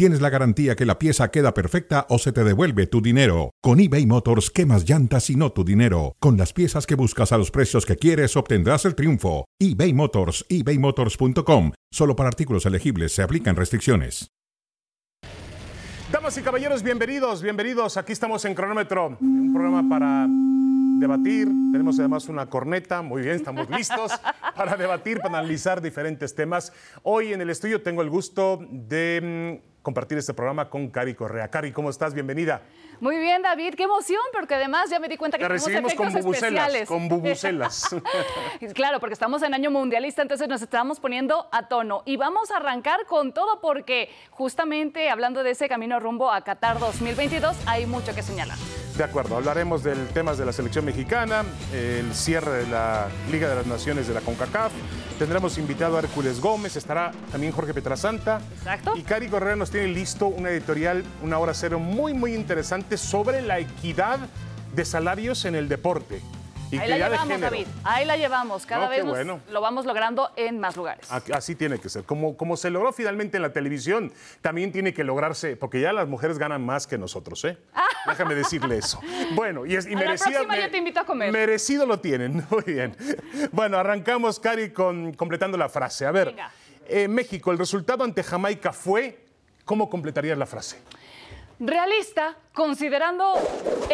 tienes la garantía que la pieza queda perfecta o se te devuelve tu dinero. Con eBay Motors, quemas llantas y no tu dinero. Con las piezas que buscas a los precios que quieres, obtendrás el triunfo. eBay Motors, ebaymotors.com. Solo para artículos elegibles se aplican restricciones. Damas y caballeros, bienvenidos, bienvenidos. Aquí estamos en Cronómetro, un programa para debatir. Tenemos además una corneta, muy bien, estamos listos para debatir, para analizar diferentes temas. Hoy en el estudio tengo el gusto de mm, compartir este programa con Cari Correa. Cari, ¿cómo estás? Bienvenida. Muy bien, David, qué emoción, porque además ya me di cuenta que Te tenemos recibimos con bubucelas, especiales. con bubucelas. claro, porque estamos en año mundialista, entonces nos estamos poniendo a tono. Y vamos a arrancar con todo porque justamente hablando de ese camino rumbo a Qatar 2022, hay mucho que señalar. De acuerdo, hablaremos del temas de la selección mexicana, el cierre de la Liga de las Naciones de la CONCACAF. Tendremos invitado a Hércules Gómez, estará también Jorge Petrasanta. Exacto. Y Cari Correa nos tiene listo una editorial, una hora cero muy, muy interesante sobre la equidad de salarios en el deporte. Y Ahí la de llevamos, género. David. Ahí la llevamos. Cada No, vez nos- bueno. lo vamos logrando en más lugares. Así tiene que ser. Como, como se logró finalmente en la televisión, también tiene que lograrse, porque ya las mujeres ganan más que nosotros, ¿eh? Déjame decirle eso. Bueno, y, es, y A la yo te invito a comer. Merecido lo tienen. Muy bien. Bueno, arrancamos, Cari, con, completando la frase. A ver, eh, México, el resultado ante Jamaica fue. ¿Cómo completarías la frase? Realista, considerando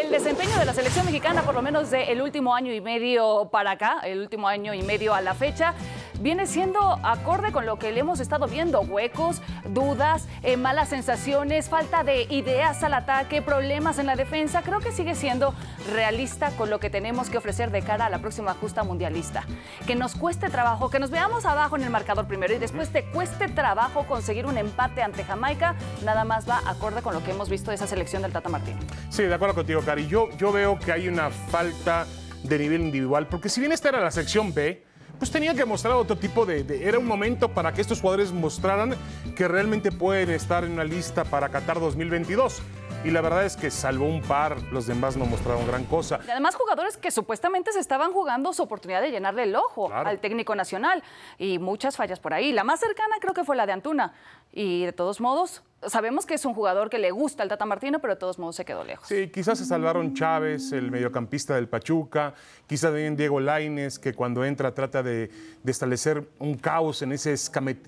el desempeño de la selección mexicana, por lo menos del último año y medio para acá, el último año y medio a la fecha, viene siendo acorde con lo que le hemos estado viendo, huecos, dudas, eh, malas sensaciones, falta de ideas al ataque, problemas en la defensa, creo que sigue siendo realista con lo que tenemos que ofrecer de cara a la próxima justa mundialista. Que nos cueste trabajo, que nos veamos abajo en el marcador primero y después te cueste trabajo conseguir un empate ante Jamaica, nada más va acorde con lo que hemos visto de esa selección del Tata Martino. Sí, de acuerdo contigo, Cari. Yo, yo veo que hay una falta de nivel individual, porque si bien esta era la sección B, pues tenía que mostrar otro tipo de, de- Era un momento para que estos jugadores mostraran que realmente pueden estar en una lista para Qatar 2022. Y la verdad es que salvo un par, los demás no mostraron gran cosa. Y además jugadores que supuestamente se estaban jugando su oportunidad de llenarle el ojo Claro. al técnico nacional y muchas fallas por ahí. La más cercana creo que fue la de Antuna y de todos modos sabemos que es un jugador que le gusta al Tata Martino, pero de todos modos se quedó lejos. Sí, quizás se salvaron Chávez, el mediocampista del Pachuca, quizás también Diego Laines, que cuando entra trata de, de establecer un caos en ese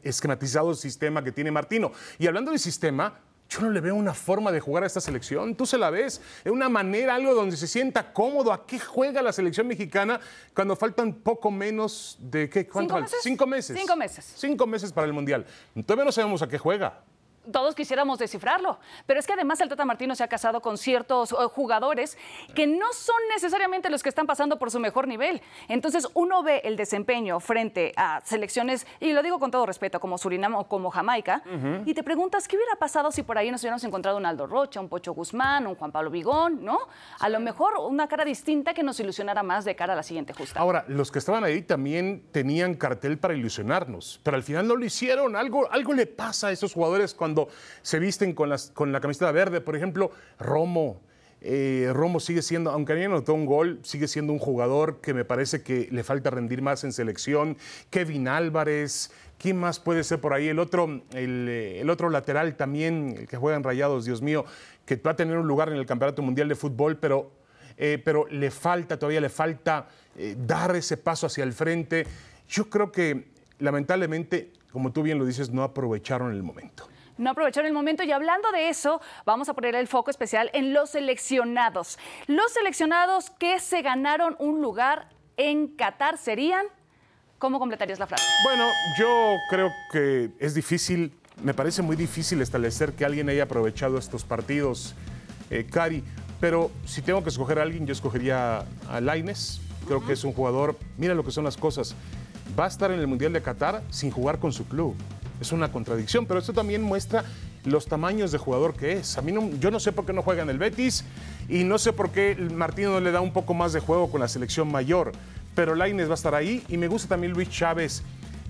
esquematizado sistema que tiene Martino. Y hablando de sistema, yo no le veo una forma de jugar a esta selección. Tú se la ves, es una manera, algo donde se sienta cómodo. ¿A qué juega la selección mexicana cuando faltan poco menos de qué? ¿Cuánto ¿Cinco meses? Cinco meses. Cinco meses. Cinco meses para el Mundial. Todavía no sabemos a qué juega. Todos quisiéramos descifrarlo. Pero es que además el Tata Martino se ha casado con ciertos eh, jugadores que no son necesariamente los que están pasando por su mejor nivel. Entonces uno ve el desempeño frente a selecciones, y lo digo con todo respeto, como Surinam o como Jamaica, y te preguntas qué hubiera pasado si por ahí nos hubiéramos encontrado un Aldo Rocha, un Pocho Guzmán, un Juan Pablo Vigón, ¿no? A lo mejor una cara distinta que nos ilusionara más de cara a la siguiente justa. Ahora, los que estaban ahí también tenían cartel para ilusionarnos, pero al final no lo hicieron. Algo, algo le pasa a esos jugadores cuando se visten con, la camiseta verde. Por ejemplo, Romo. Eh, Romo sigue siendo, aunque había anotado un gol, sigue siendo un jugador que me parece que le falta rendir más en selección. Kevin Álvarez, ¿quién más puede ser por ahí? El otro, el, eh, otro lateral también, el que juega en Rayados, Dios mío, que va a tener un lugar en el Campeonato Mundial de Fútbol, pero eh, pero le falta, todavía le falta dar ese paso hacia el frente. Yo creo que lamentablemente, como tú bien lo dices, no aprovecharon el momento. No aprovecharon el momento y hablando de eso, vamos a poner el foco especial en los seleccionados. Los seleccionados que se ganaron un lugar en Qatar serían. ¿Cómo completarías la frase? Bueno, yo creo que es difícil, me parece muy difícil establecer que alguien haya aprovechado estos partidos, eh, Cari, pero si tengo que escoger a alguien, yo escogería a Laines. Creo que es un jugador, mira lo que son las cosas, va a estar en el Mundial de Qatar sin jugar con su club. Es una contradicción, pero esto también muestra los tamaños de jugador que es. A mí no- yo no sé por qué no juega en el Betis y no sé por qué Martino no le da un poco más de juego con la selección mayor, pero Laines va a estar ahí y me gusta también Luis Chávez.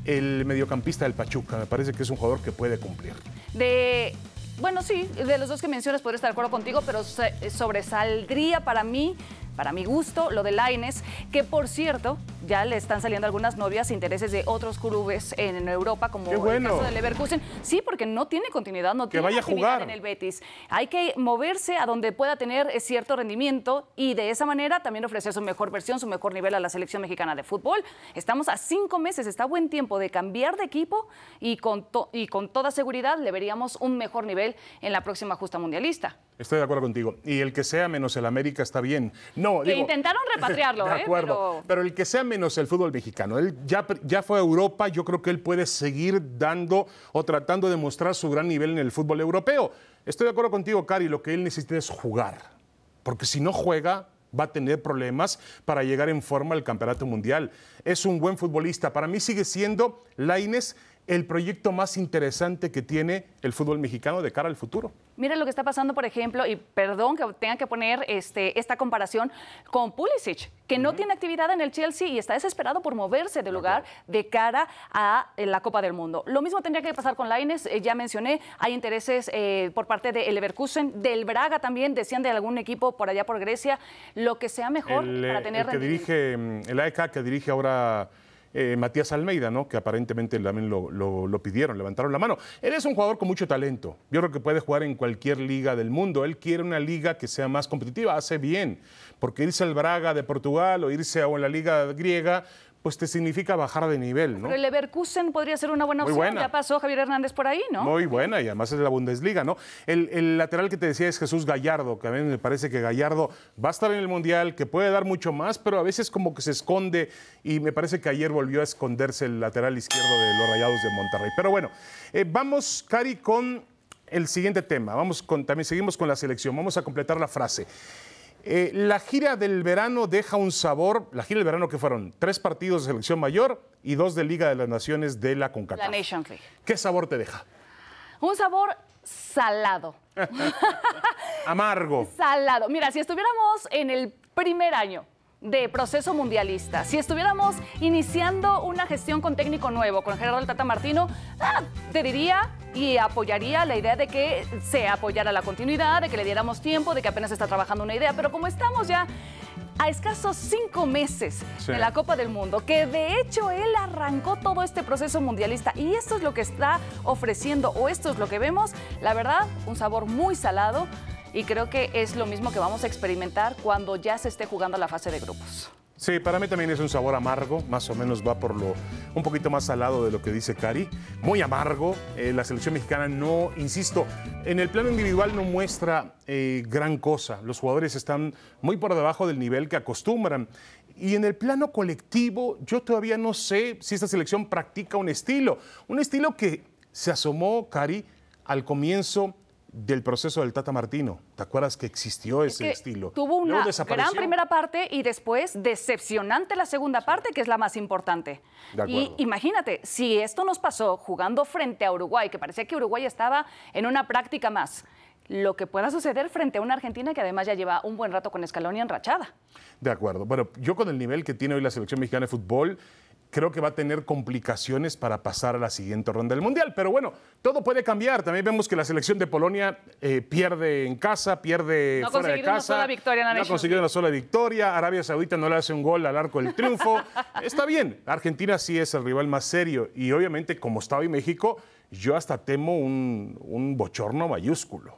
el mediocampista del Pachuca. Me parece que es un jugador que puede cumplir. De bueno, sí, de los dos que mencionas podría estar de acuerdo contigo, pero sobresaldría para mí para mi gusto, lo de Laines, que por cierto, ya le están saliendo algunas novias intereses de otros clubes en Europa, como el caso de Leverkusen. Sí, porque no tiene continuidad, no tiene vaya actividad en el Betis. Hay que moverse a donde pueda tener eh, cierto rendimiento y de esa manera también ofrecer su mejor versión, su mejor nivel a la selección mexicana de fútbol. Estamos a cinco meses, está buen tiempo de cambiar de equipo y con, y con toda seguridad le veríamos un mejor nivel en la próxima justa mundialista. Estoy de acuerdo contigo. Y el que sea menos el América está bien. No, que intentaron repatriarlo, de ¿eh? Pero... el que sea menos el fútbol mexicano. Él ya, ya fue a Europa, yo creo que él puede seguir dando o tratando de mostrar su gran nivel en el fútbol europeo. Estoy de acuerdo contigo, Cari, lo que él necesita es jugar. Porque si no juega, va a tener problemas para llegar en forma al campeonato mundial. Es un buen futbolista. Para mí sigue siendo Laines el proyecto más interesante que tiene el fútbol mexicano de cara al futuro. Mira lo que está pasando, por ejemplo, y perdón que tenga que poner este, esta comparación con Pulisic, que no tiene actividad en el Chelsea y está desesperado por moverse de lugar de cara a eh, la Copa del Mundo. Lo mismo tendría que pasar con Laines, eh, ya mencioné, hay intereses eh, por parte del Leverkusen, del Braga también, decían de algún equipo por allá por Grecia, lo que sea mejor para tener el que dirige mm, el AEK que dirige ahora eh, Matías Almeida, ¿no? que aparentemente también lo, pidieron, levantaron la mano. Él es un jugador con mucho talento. Yo creo que puede jugar en cualquier liga del mundo. Él quiere una liga que sea más competitiva, hace bien, porque irse al Braga de Portugal o irse a la liga griega pues te significa bajar de nivel, ¿no? Pero el Leverkusen podría ser una buena opción. Ya pasó Javier Hernández por ahí, ¿no? Muy buena, y además es de la Bundesliga, ¿no? El, lateral que te decía es Jesús Gallardo, que a mí me parece que Gallardo va a estar en el Mundial, que puede dar mucho más, pero a veces como que se esconde, y me parece que ayer volvió a esconderse el lateral izquierdo de los Rayados de Monterrey. Pero bueno, eh, vamos, Cari, con el siguiente tema. Vamos con, también seguimos con la selección. Vamos a completar la frase. Eh, la gira del verano deja un sabor, la gira del verano que fueron tres partidos de selección mayor y dos de Liga de las Naciones de la CONCACAF. La Nation League. ¿Qué sabor te deja? Un sabor salado. Amargo. Salado. Mira, si estuviéramos en el primer año de proceso mundialista. Si estuviéramos iniciando una gestión con técnico nuevo, con Gerardo Tata Martino, ah, te diría y apoyaría la idea de que se apoyara la continuidad, de que le diéramos tiempo, de que apenas está trabajando una idea, pero como estamos ya a escasos cinco meses de la Copa del Mundo, que de hecho él arrancó todo este proceso mundialista y esto es lo que está ofreciendo o esto es lo que vemos, la verdad, un sabor muy salado y creo que es lo mismo que vamos a experimentar cuando ya se esté jugando la fase de grupos. Sí, para mí también es un sabor amargo, más o menos va por lo un poquito más salado de lo que dice Cari, muy amargo. Eh, la selección mexicana no, insisto, en el plano individual no muestra eh, gran cosa. Los jugadores están muy por debajo del nivel que acostumbran. Y en el plano colectivo, yo todavía no sé si esta selección practica un estilo, un estilo que se asomó, Cari, al comienzo del proceso del Tata Martino. ¿Te acuerdas que existió ese estilo? Tuvo una gran primera parte y después decepcionante la segunda parte, que es la más importante. y imagínate, si esto nos pasó jugando frente a Uruguay, que parecía que Uruguay estaba en una práctica más, lo que pueda suceder frente a una Argentina que además ya lleva un buen rato con Escalón y enrachada. De acuerdo. Bueno, yo con el nivel que tiene hoy la selección mexicana de fútbol, creo que va a tener complicaciones para pasar a la siguiente ronda del Mundial. Pero bueno, todo puede cambiar. También vemos que la selección de Polonia eh, pierde en casa, pierde fuera de casa. Una sola victoria no ha conseguido una sola victoria. Arabia Saudita no le hace un gol al arco del triunfo. Está bien. Argentina sí es el rival más serio. Y obviamente, como está hoy México, yo hasta temo un, un bochorno mayúsculo.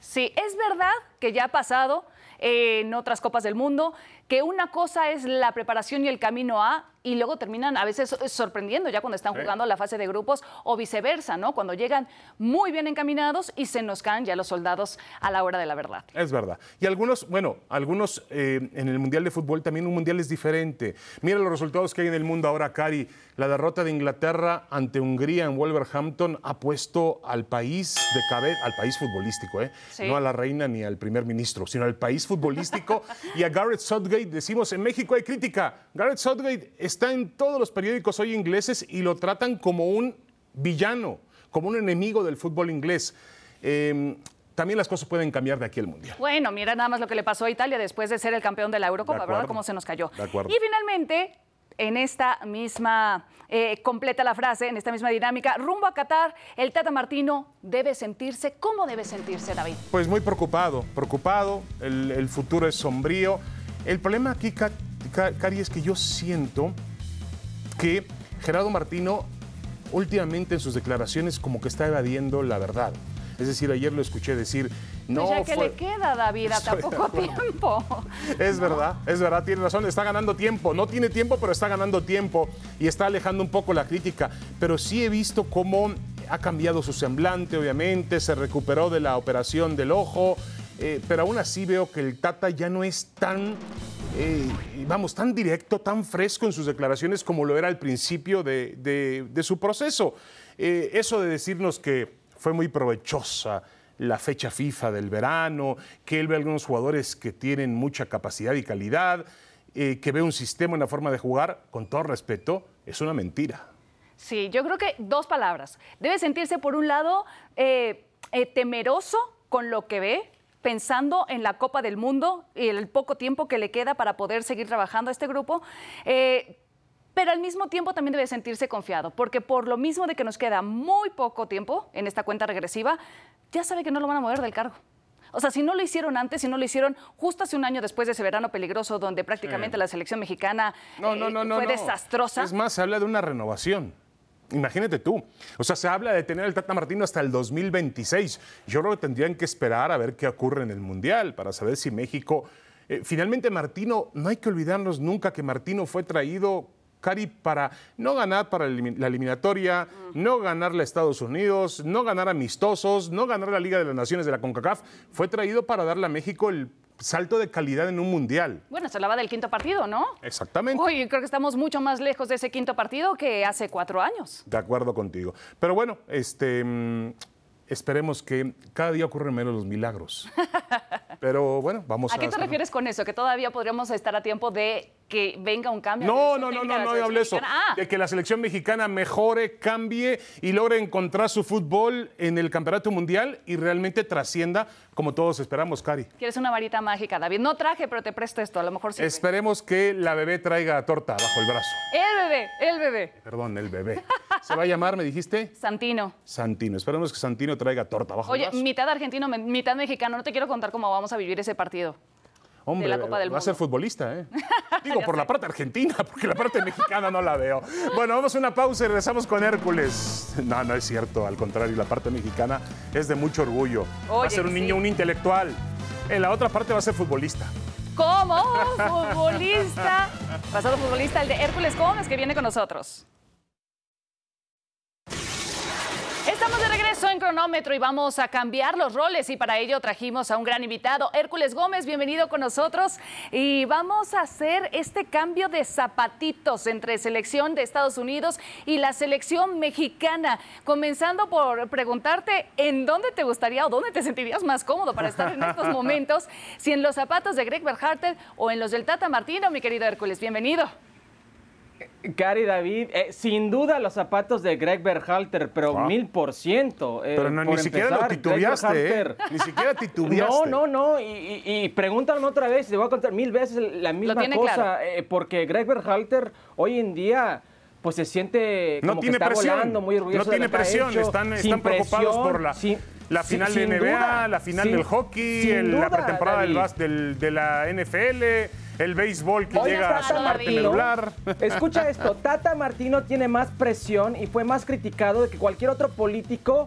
Sí, es verdad que ya ha pasado en otras Copas del Mundo, que una cosa es la preparación y el camino a, y luego terminan a veces sorprendiendo ya cuando están jugando la fase de grupos o viceversa, ¿no? Cuando llegan muy bien encaminados y se nos caen ya los soldados a la hora de la verdad. Es verdad. Y algunos, bueno, algunos eh, en el Mundial de Fútbol también un Mundial es diferente. Mira los resultados que hay en el mundo ahora, Cari. La derrota de Inglaterra ante Hungría en Wolverhampton ha puesto al país de cabeza, al país futbolístico, ¿eh? No a la reina ni al primer ministro, sino al país futbolístico y a Gareth Southgate. Decimos, en México hay crítica. Gareth Southgate está en todos los periódicos hoy ingleses y lo tratan como un villano, como un enemigo del fútbol inglés. Em, también las cosas pueden cambiar de aquí al Mundial. Bueno, mira nada más lo que le pasó a Italia después de ser el campeón de la Eurocopa, ¿verdad? Cómo se nos cayó. Y finalmente, en esta misma, eh, completa la frase, en esta misma dinámica, rumbo a Qatar, el Tata Martino debe sentirse, ¿cómo debe sentirse David? Pues muy preocupado, preocupado, el, el futuro es sombrío. El problema aquí, Ca- Ca- Cari, es que yo siento que Gerardo Martino últimamente en sus declaraciones como que está evadiendo la verdad. Es decir, ayer lo escuché decir, no Pues ya que fue... le queda, David, hasta Estoy de poco acuerdo. tiempo. Es verdad, es verdad, tiene razón, está ganando tiempo. No tiene tiempo, pero está ganando tiempo y está alejando un poco la crítica. Pero sí he visto cómo ha cambiado su semblante, obviamente, se recuperó de la operación del ojo, eh, pero aún así veo que el Tata ya no es tan, eh, vamos, tan directo, tan fresco en sus declaraciones como lo era al principio de, de- su proceso. Eh, eso de decirnos que fue muy provechosa la fecha FIFA del verano, que él ve algunos jugadores que tienen mucha capacidad y calidad, que ve un sistema, una forma de jugar, con todo respeto, es una mentira. Sí, yo creo que dos palabras. Debe sentirse, por un lado, temeroso con lo que ve, pensando en la Copa del Mundo y el poco tiempo que le queda para poder seguir trabajando a este grupo. Eh, pero al mismo tiempo también debe sentirse confiado, porque por lo mismo de que nos queda muy poco tiempo en esta cuenta regresiva, ya sabe que no lo van a mover del cargo. O sea, si no lo hicieron antes, si no lo hicieron justo hace un año después de ese verano peligroso donde prácticamente la selección mexicana No, no, eh, no, no. fue desastrosa. Es más, se habla de una renovación. Imagínate tú. O sea, se habla de tener al Tata Martino hasta el 2026. Yo creo que tendrían que esperar a ver qué ocurre en el Mundial para saber si México. eh, finalmente, Martino, no hay que olvidarnos nunca que Martino fue traído. Cari, para no ganar para la eliminatoria, no ganarle a Estados Unidos, no ganar amistosos, no ganar la Liga de las Naciones de la CONCACAF, fue traído para darle a México el salto de calidad en un mundial. Bueno, se hablaba del quinto partido, ¿no? Exactamente. Uy, creo que estamos mucho más lejos de ese quinto partido que hace cuatro años. De acuerdo contigo. Pero bueno, este, mm, esperemos que cada día ocurren menos los milagros. Pero bueno, vamos a... ¿A qué te hacer- refieres con eso? ¿Que todavía podríamos estar a tiempo de que venga un cambio? No, no, no, no, no, yo hablé eso. Ah, De que la selección mexicana mejore, cambie y logre encontrar su fútbol en el campeonato mundial y realmente trascienda como todos esperamos, Cari. quieres una varita mágica, David. No traje, pero te presto esto, a lo mejor sí. Esperemos que la bebé traiga torta bajo el brazo. El bebé, el bebé. Perdón, el bebé. ¿Se va a llamar, me dijiste? Santino. Santino. Esperemos que Santino traiga torta bajo el Oye, brazo. mitad argentino, mitad mexicano. No te quiero contar cómo vamos a vivir ese partido. Hombre, la Copa del va a ser futbolista, ¿eh? Digo, por la parte argentina, porque la parte mexicana no la veo. Bueno, vamos a una pausa y regresamos con Hércules. No, no es cierto, al contrario, la parte mexicana es de mucho orgullo. va a ser un sí. niño, un intelectual. En la otra parte va a ser futbolista. Como futbolista, pasado futbolista, el de Hércules Gómez, que viene con nosotros. Estamos de regreso en cronómetro y vamos a cambiar los roles y para ello trajimos a un gran invitado, Hércules Gómez, bienvenido con nosotros y vamos a hacer este cambio de zapatitos entre selección de Estados Unidos y la selección mexicana, comenzando por preguntarte en dónde te gustaría o dónde te sentirías más cómodo para estar en estos momentos, si en los zapatos de Greg Berhalter o en los del Tata Martino, mi querido Hércules, bienvenido. Cari David, eh, sin duda los zapatos de Greg Berhalter, pero Ah. mil por ciento. eh, Pero no, ni siquiera lo titubeaste, ¿eh? Ni siquiera titubeaste. No, no, no. Y, y, y pregúntame otra vez, te voy a contar mil veces la misma cosa. claro. eh, porque Greg Berhalter hoy en día pues se siente No como tiene que está presión. volando, muy orgulloso no tiene presión. hecho, Están, preocupados presión, por la, sin- la sin- final sin de NBA, duda, la final sin- del hockey, el- la pretemporada del, del- de la NFL, el béisbol que Oye, llega a su parte medular. Escucha esto, Tata Martino tiene más presión y fue más criticado de que cualquier otro político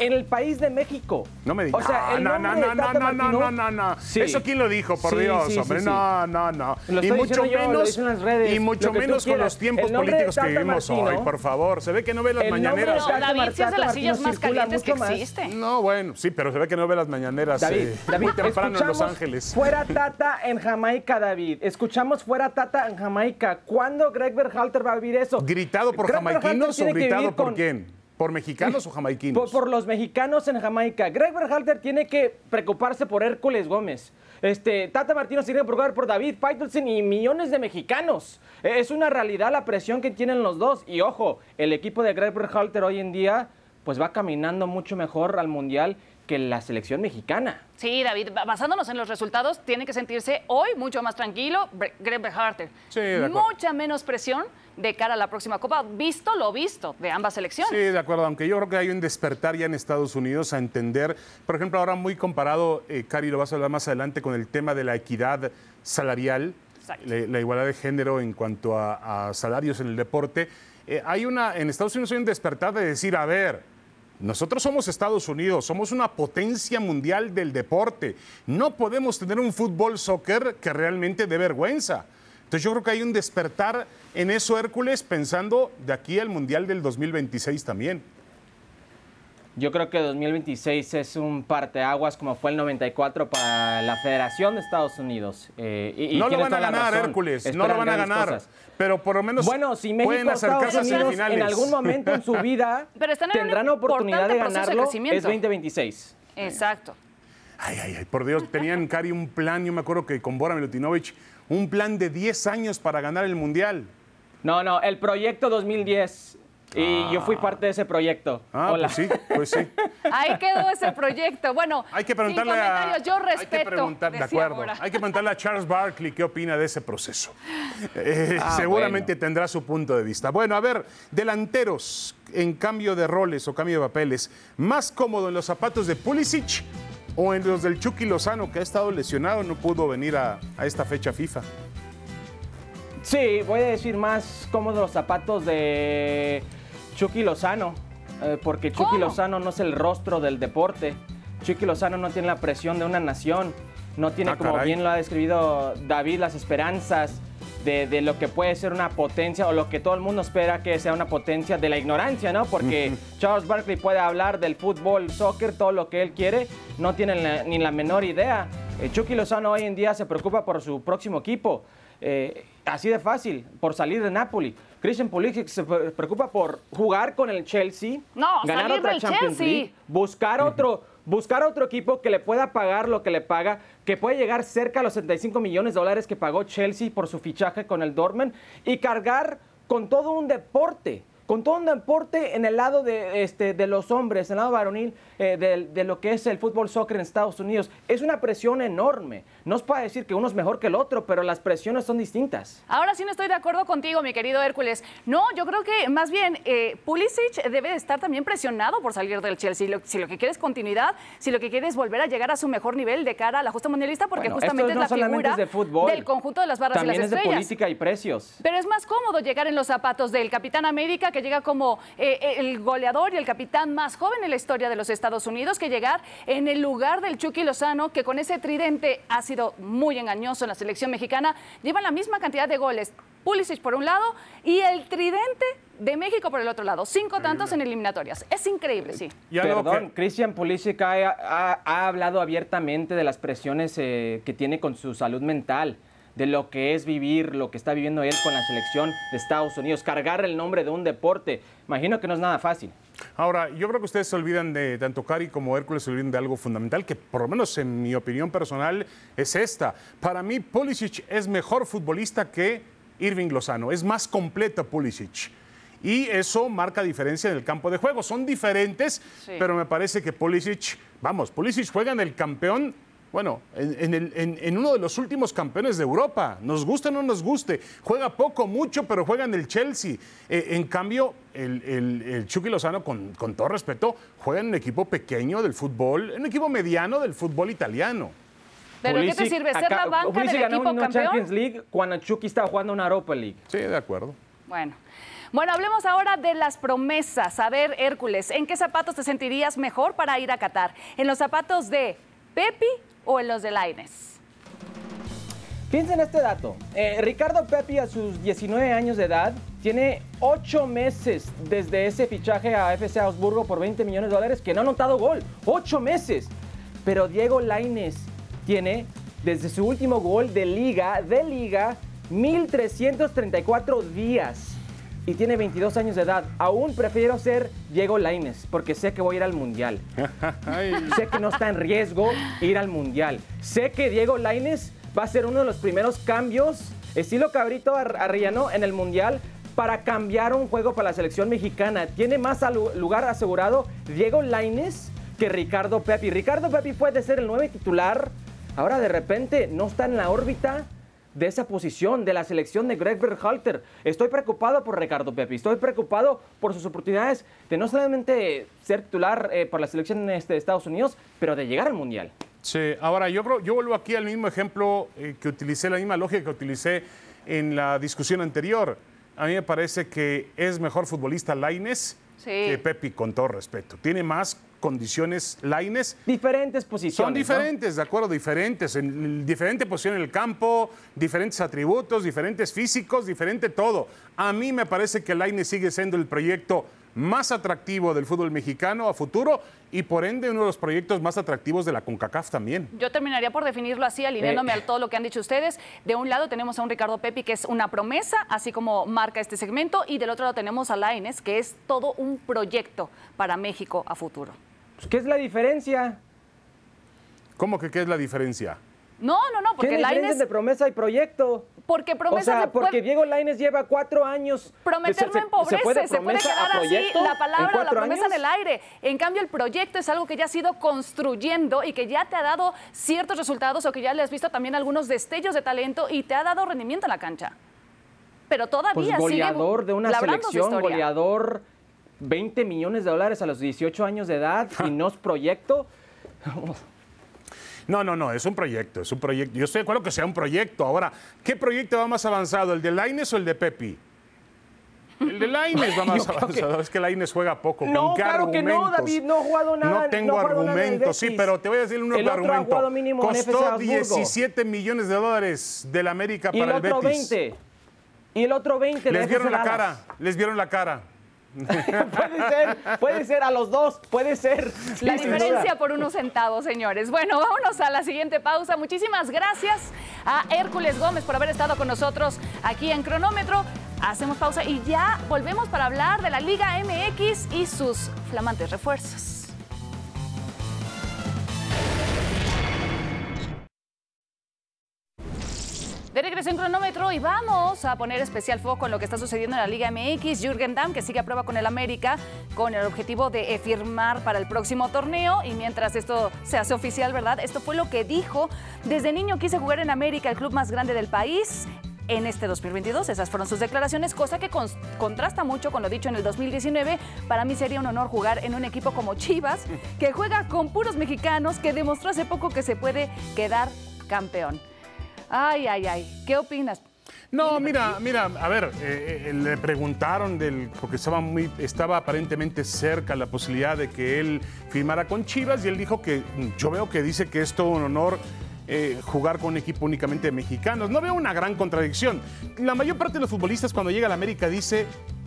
en el país de México. No me digas. O sea, el no, nombre no, no, no, Tata no, no, Martino- no, no, no. Sí. ¿Eso quién lo dijo, por Sí, Dios, sí, hombre? sí. No, no, no. Lo y estoy mucho diciendo yo, lo menos, dicen las redes, y mucho menos con los tiempos políticos que vivimos Martino- hoy, por favor. Se ve que no ve las El mañaneras. No, David, sí es de las sillas más calientes que existen. No, bueno, sí, pero se ve que no ve las mañaneras David, eh, David, muy temprano en Los Ángeles. Fuera Tata en Jamaica, David. Escuchamos fuera Tata en Jamaica. ¿Cuándo Greg Berhalter va a vivir eso? ¿Gritado por jamaiquinos o gritado por quién? ¿Por mexicanos o jamaiquinos? Por, por los mexicanos en Jamaica. Greg Berhalter tiene que preocuparse por Hércules Gómez. Este, Tata Martino se tiene que preocupar por David Faitelson y millones de mexicanos. Eh, Es una realidad la presión que tienen los dos. Y ojo, el equipo de Greg Berhalter hoy en día pues va caminando mucho mejor al Mundial que la selección mexicana. Sí, David, basándonos en los resultados, tiene que sentirse hoy mucho más tranquilo Greg Harter. Sí, de Mucha menos presión de cara a la próxima Copa, visto lo visto de ambas selecciones. Sí, de acuerdo, aunque yo creo que hay un despertar ya en Estados Unidos a entender, por ejemplo, ahora muy comparado, eh, Cari, lo vas a hablar más adelante con el tema de la equidad salarial, la, igualdad de género en cuanto a, salarios en el deporte. Eh, hay una, en Estados Unidos hay un despertar de decir, a ver, nosotros somos Estados Unidos, somos una potencia mundial del deporte. No podemos tener un fútbol soccer que realmente dé vergüenza. Entonces yo creo que hay un despertar en eso, Hércules, pensando de aquí al Mundial del 2026 también. Yo creo que 2026 es un parteaguas como fue el 94 para la Federación de Estados Unidos. Eh, no lo van a ganar, Hércules, no lo van a ganar. Pero por lo menos bueno, si México pueden acercarse a semifinales. En algún momento en su vida tendrán oportunidad de ganarlo, es 2026. Exacto. Ay, ay, ay, por Dios, tenían Cari un plan, yo me acuerdo que con Bora Milutinovic, un plan de 10 años para ganar el Mundial. No, no, el proyecto 2010 y yo fui ah. parte de ese proyecto. Ah, Hola. pues sí, pues sí. Ahí quedó ese proyecto. Bueno, hay que preguntarle a, yo respeto. Hay que preguntar, de acuerdo. Hay que preguntarle a Charles Barkley qué opina de ese proceso. Eh, ah, seguramente tendrá su punto de vista. Bueno, a ver, delanteros en cambio de roles o cambio de papeles, ¿más cómodo en los zapatos de Pulisic o en los del Chucky Lozano, que ha estado lesionado, no pudo venir a esta fecha FIFA? Sí, voy a decir más cómodos los zapatos de Chucky Lozano, eh, porque Chucky Lozano no es el rostro del deporte. Chucky Lozano no tiene la presión de una nación, no tiene, ah, como bien lo ha descrito David, las esperanzas de, lo que puede ser una potencia o lo que todo el mundo espera que sea una potencia de la ignorancia, ¿no? Porque Charles Barkley puede hablar del fútbol, soccer, todo lo que él quiere, no tiene ni la menor idea. Eh, Chucky Lozano hoy en día se preocupa por su próximo equipo. Eh, así de fácil, por salir de Napoli. Christian Pulisic se preocupa por jugar con el Chelsea, ganar otra Champions League, buscar otro, buscar otro equipo que le pueda pagar lo que le paga, que puede llegar cerca a los 75 millones de dólares que pagó Chelsea por su fichaje con el Dortmund y cargar con todo un deporte con todo un deporte en el lado de, este, de los hombres, en el lado varonil, eh, de, lo que es el fútbol soccer en Estados Unidos. Es una presión enorme. No os puede decir que uno es mejor que el otro, pero las presiones son distintas. Ahora sí no estoy de acuerdo contigo, mi querido Hércules. No, yo creo que más bien eh, Pulisic debe de estar también presionado por salir del Chelsea. Si lo, que quiere es continuidad, si lo que quiere es volver a llegar a su mejor nivel de cara a la justa mundialista, porque justamente es la figura del conjunto de las barras y las estrellas. También es de política y precios. Pero es más cómodo llegar en los zapatos del Capitán América que llega como eh, eh, el goleador y el capitán más joven en la historia de los Estados Unidos que llegar en el lugar del Chucky Lozano, que con ese tridente ha sido muy engañoso en la selección mexicana. Llevan la misma cantidad de goles. Pulisic por un lado y el tridente de México por el otro lado. Cinco tantos en eliminatorias. Es increíble, sí. Perdón, Christian Pulisic ha, hablado abiertamente de las presiones eh, que tiene con su salud mental de lo que es vivir, lo que está viviendo él con la selección de Estados Unidos, cargar el nombre de un deporte. Imagino que no es nada fácil. Ahora, yo creo que ustedes se olvidan de, tanto Cari como Hércules, se olvidan de algo fundamental, que por lo menos en mi opinión personal es esta. Para mí, Pulisic es mejor futbolista que Irving Lozano, es más completo Pulisic. Y eso marca diferencia en el campo de juego. Son diferentes, pero me parece que Pulisic, vamos, Pulisic juega en el campeón bueno, en, uno de los últimos campeones de Europa, nos guste o no nos guste, juega poco, mucho, pero juega en el Chelsea. Eh, en cambio, el, el, Chucky Lozano, con, todo respeto, juega en un equipo pequeño del fútbol, en un equipo mediano del fútbol italiano. ¿Pero qué te sirve ser la banca del equipo campeón? Champions League cuando Chucky estaba jugando una Europa League. Sí, de acuerdo. Bueno. Bueno, hablemos ahora de las promesas. A ver, Hércules, ¿en qué zapatos te sentirías mejor para ir a Qatar? ¿En los zapatos de Pepi o en los de Laines? Piensen en este dato. Eh, Ricardo Pepi a sus 19 años de edad tiene 8 meses desde ese fichaje a FC Augsburgo por 20 millones de dólares que no ha notado gol. 8 meses. Pero Diego Laines tiene desde su último gol de liga, de liga, 1334 días y tiene 22 años de edad. Aún prefiero ser Diego Laines porque sé que voy a ir al Mundial. sé que no está en riesgo ir al Mundial. Sé que Diego Laines va a ser uno de los primeros cambios, estilo Cabrito Arrellano en el Mundial, para cambiar un juego para la selección mexicana. Tiene más lugar asegurado Diego Laines que Ricardo Pepi. Ricardo Pepi puede ser el nueve titular, ahora de repente no está en la órbita de esa posición, de la selección de Greg Berhalter. Estoy preocupado por Ricardo Pepi, estoy preocupado por sus oportunidades de no solamente ser titular eh, por la selección este, de Estados Unidos, pero de llegar al Mundial. Sí, ahora yo creo, yo vuelvo aquí al mismo ejemplo eh, que utilicé, la misma lógica que utilicé en la discusión anterior. A mí me parece que es mejor futbolista Laines que Pepi, con todo respeto. Tiene más condiciones Laines. Diferentes posiciones. Son diferentes, de acuerdo, diferentes. En diferente posición en el campo, diferentes atributos, diferentes físicos, diferente todo. A mí me parece que Laines sigue siendo el proyecto más atractivo del fútbol mexicano a futuro y por ende uno de los proyectos más atractivos de la CONCACAF también. Yo terminaría por definirlo así, alineándome eh. a todo lo que han dicho ustedes. De un lado tenemos a un Ricardo Pepi que es una promesa, así como marca este segmento, y del otro lado tenemos a Laines, que es todo un proyecto para México a futuro. ¿Qué es la diferencia? ¿Cómo que qué es la diferencia? No, no, no, porque ¿Qué Laines... de promesa y proyecto? Porque promesa... O sea, porque Diego Laines lleva cuatro años... Prometer no empobrece, se puede, quedar así la palabra, la promesa en el aire. En cambio, el proyecto es algo que ya ha sido construyendo y que ya te ha dado ciertos resultados o que ya le has visto también algunos destellos de talento y te ha dado rendimiento en la cancha. Pero todavía pues goleador de una selección, goleador 20 millones de dólares a los 18 años de edad y no es proyecto. No, no, no, es un proyecto, es un proyecto. Yo estoy de acuerdo que sea un proyecto. Ahora, ¿qué proyecto va más avanzado, el de Laines o el de Pepi? El de Laines va más avanzado. Es que Laines juega poco. No, claro que no, David, no ha jugado nada. No tengo argumentos, sí, pero te voy a decir un el argumento. Costó 17 millones de dólares del América para el, otro 20. Y el otro 20 Les vieron la cara, les vieron la cara. puede ser, puede ser a los dos, puede ser. La diferencia por unos centavos, señores. Bueno, vámonos a la siguiente pausa. Muchísimas gracias a Hércules Gómez por haber estado con nosotros aquí en Cronómetro. Hacemos pausa y ya volvemos para hablar de la Liga MX y sus flamantes refuerzos. En cronómetro y vamos a poner especial foco en lo que está sucediendo en la Liga MX. Jürgen Damm, que sigue a prueba con el América, con el objetivo de firmar para el próximo torneo. Y mientras esto se hace oficial, ¿verdad? Esto fue lo que dijo. Desde niño quise jugar en América, el club más grande del país en este 2022. Esas fueron sus declaraciones, cosa que contrasta mucho con lo dicho en el 2019. Para mí sería un honor jugar en un equipo como Chivas, que juega con puros mexicanos, que demostró hace poco que se puede quedar campeón. Ay, ay, ay. ¿Qué opinas? No, mira, mira, a ver, eh, eh, le preguntaron del, porque estaba muy, estaba aparentemente cerca la posibilidad de que él firmara con Chivas y él dijo que yo veo que dice que es todo un honor eh, jugar con un equipo únicamente de mexicanos. No veo una gran contradicción. La mayor parte de los futbolistas cuando llega a la América dice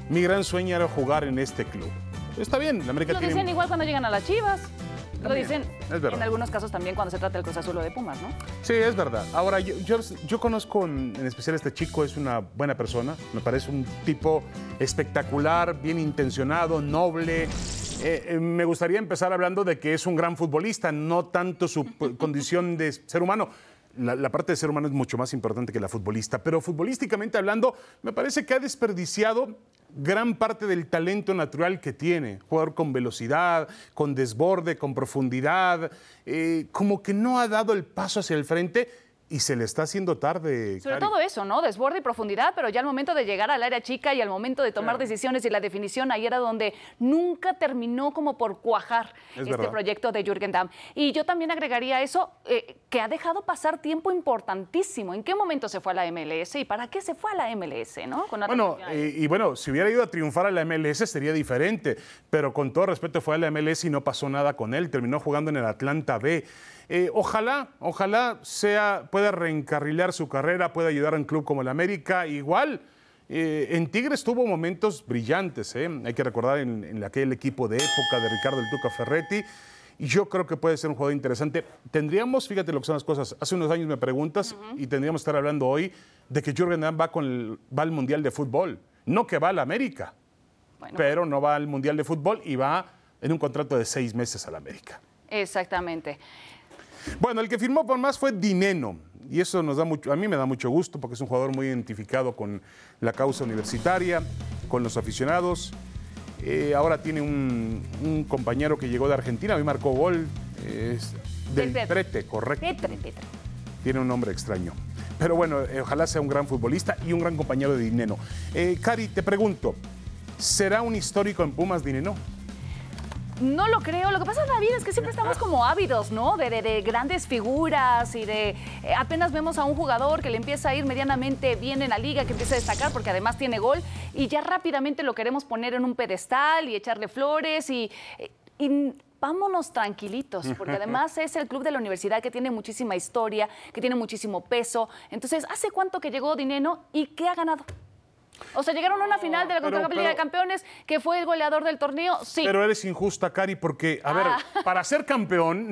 mi gran sueño era jugar en este club. Está bien, la América Lo dicen igual cuando llegan a las Chivas. Lo dicen en algunos casos también cuando se trata del Cruz Azul o de Pumas, ¿no? Sí, es verdad. Ahora, yo, yo, conozco en, especial a este chico, es una buena persona, me parece un tipo espectacular, bien intencionado, noble. Eh, eh, me gustaría empezar hablando de que es un gran futbolista, no tanto su condición de ser humano. La, la, parte de ser humano es mucho más importante que la futbolista, pero futbolísticamente hablando, me parece que ha desperdiciado gran parte del talento natural que tiene, jugador con velocidad, con desborde, con profundidad, eh, como que no ha dado el paso hacia el frente y se le está haciendo tarde. Sobre todo eso, ¿no? Desborde y profundidad, pero ya al momento de llegar al área chica y al momento de tomar decisiones y la definición, ahí era donde nunca terminó como por cuajar este proyecto de Jürgen Damm. Y yo también agregaría eso, eh, que ha dejado pasar tiempo importantísimo. ¿En qué momento se fue a la MLS y para qué se fue a la MLS, no? bueno, eh, y bueno, si hubiera ido a triunfar a la MLS sería diferente, pero con todo respeto fue a la MLS y no pasó nada con él, terminó jugando en el Atlanta B. Eh, ojalá, ojalá sea, pueda reencarrilar su carrera, pueda ayudar a un club como el América. Igual, eh, en Tigres tuvo momentos brillantes, ¿eh? hay que recordar en, aquel equipo de época de Ricardo El Tuca Ferretti. Y yo creo que puede ser un jugador interesante. Tendríamos, fíjate lo que son las cosas, hace unos años me preguntas y tendríamos que estar hablando hoy de que Jürgen Damm va, con va al Mundial de Fútbol. No que va al América, pero no va al Mundial de Fútbol y va en un contrato de seis meses al América. Exactamente. Bueno, el que firmó por más fue Dineno. Y eso nos da mucho, a mí me da mucho gusto porque es un jugador muy identificado con la causa universitaria, con los aficionados. Eh, ahora tiene un, un compañero que llegó de Argentina, hoy marcó gol. es del. Prete, correcto. Petre, Petre. Tiene un nombre extraño. Pero bueno, eh, ojalá sea un gran futbolista y un gran compañero de Dineno. Eh, Cari, te pregunto, ¿será un histórico en Pumas Dineno? No lo creo. Lo que pasa, David, es que siempre estamos como ávidos, ¿no? De, de- de grandes figuras y de eh, apenas vemos a un jugador que le empieza a ir medianamente bien en la liga, que empieza a destacar porque además tiene gol y ya rápidamente lo queremos poner en un pedestal y echarle flores y, y vámonos tranquilitos, porque además es el club de la universidad que tiene muchísima historia, que tiene muchísimo peso. Entonces, ¿hace cuánto que llegó Dineno y qué ha ganado? O sea, llegaron a una final de la pero- CONCACAF Liga de pero- Campeones, que fue el goleador del torneo, sí. Pero eres injusta, Cari, porque, a ver, Ah. para ser campeón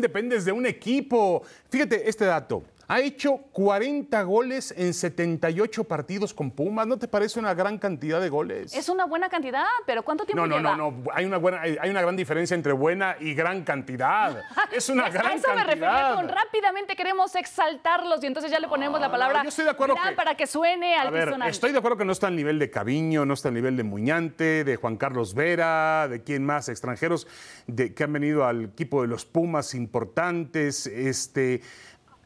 dependes de un equipo. Fíjate este dato. Ha hecho 40 goles en 78 partidos con Pumas. ¿No te parece una gran cantidad de goles? Es una buena cantidad, pero ¿cuánto tiempo No, no, lleva? no, no. Hay una, buena, hay hay una gran diferencia entre buena y gran cantidad. Es una A gran eso me refería cantidad. con rápidamente queremos exaltarlos y entonces ya le ponemos la no, palabra yo estoy de acuerdo gran que- para que suene A ver, altisonante. estoy de acuerdo que no está al nivel de Caviño, no está al nivel de Muñante, de Juan Carlos Vera, de quién más, extranjeros de, que han venido al equipo de los Pumas importantes, este,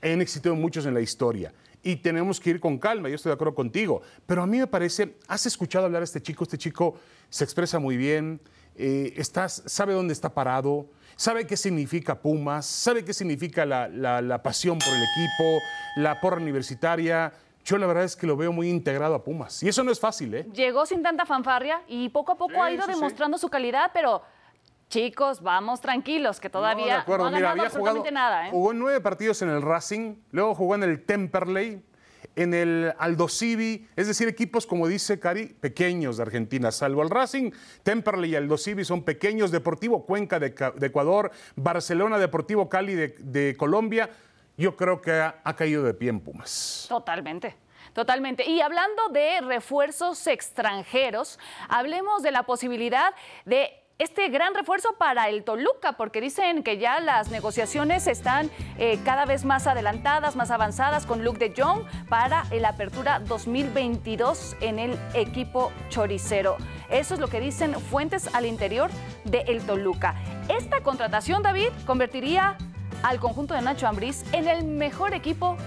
han existido muchos en la historia. Y tenemos que ir con calma, yo estoy de acuerdo contigo. Pero a mí me parece, has escuchado hablar a este chico, este chico se expresa muy bien, eh, estás, sabe dónde está parado, sabe qué significa Pumas, sabe qué significa la, la- la pasión por el equipo, la porra universitaria. Yo la verdad es que lo veo muy integrado a Pumas. Y eso no es fácil, ¿eh? Llegó sin tanta fanfarria y poco a poco Sí, ha ido sí, sí. demostrando su calidad, pero chicos, vamos tranquilos, que No, todavía de acuerdo. no ha Mira, ganado había jugado, absolutamente nada. ¿eh? jugó en nueve partidos en el Racing, luego jugó en el Temperley, en el Aldo Civi, es decir, equipos, como dice Cari, pequeños de Argentina, salvo el Racing, Temperley y Aldo Civi son pequeños, Deportivo Cuenca de, Ecuador, Barcelona, Deportivo Cali de, de Colombia, yo creo que ha, ha caído de pie en Pumas. Totalmente. Totalmente. Y hablando de refuerzos extranjeros, hablemos de la posibilidad de este gran refuerzo para el Toluca, porque dicen que ya las negociaciones están eh, cada vez más adelantadas, más avanzadas con Luke de Jong para el Apertura 2022 en el equipo choricero. Eso es lo que dicen fuentes al interior de el Toluca. Esta contratación, David, convertiría al conjunto de Nacho Ambriz en el mejor equipo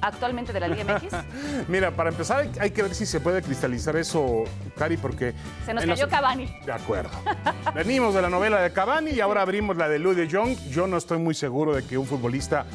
actualmente de la Liga MX. Mira, para empezar hay, que ver si se puede cristalizar eso, Cari, porque... Se nos cayó los- Cavani. De acuerdo. Venimos de la novela de Cavani y ahora abrimos la de Louis de Jong. Yo no estoy muy seguro de que un futbolista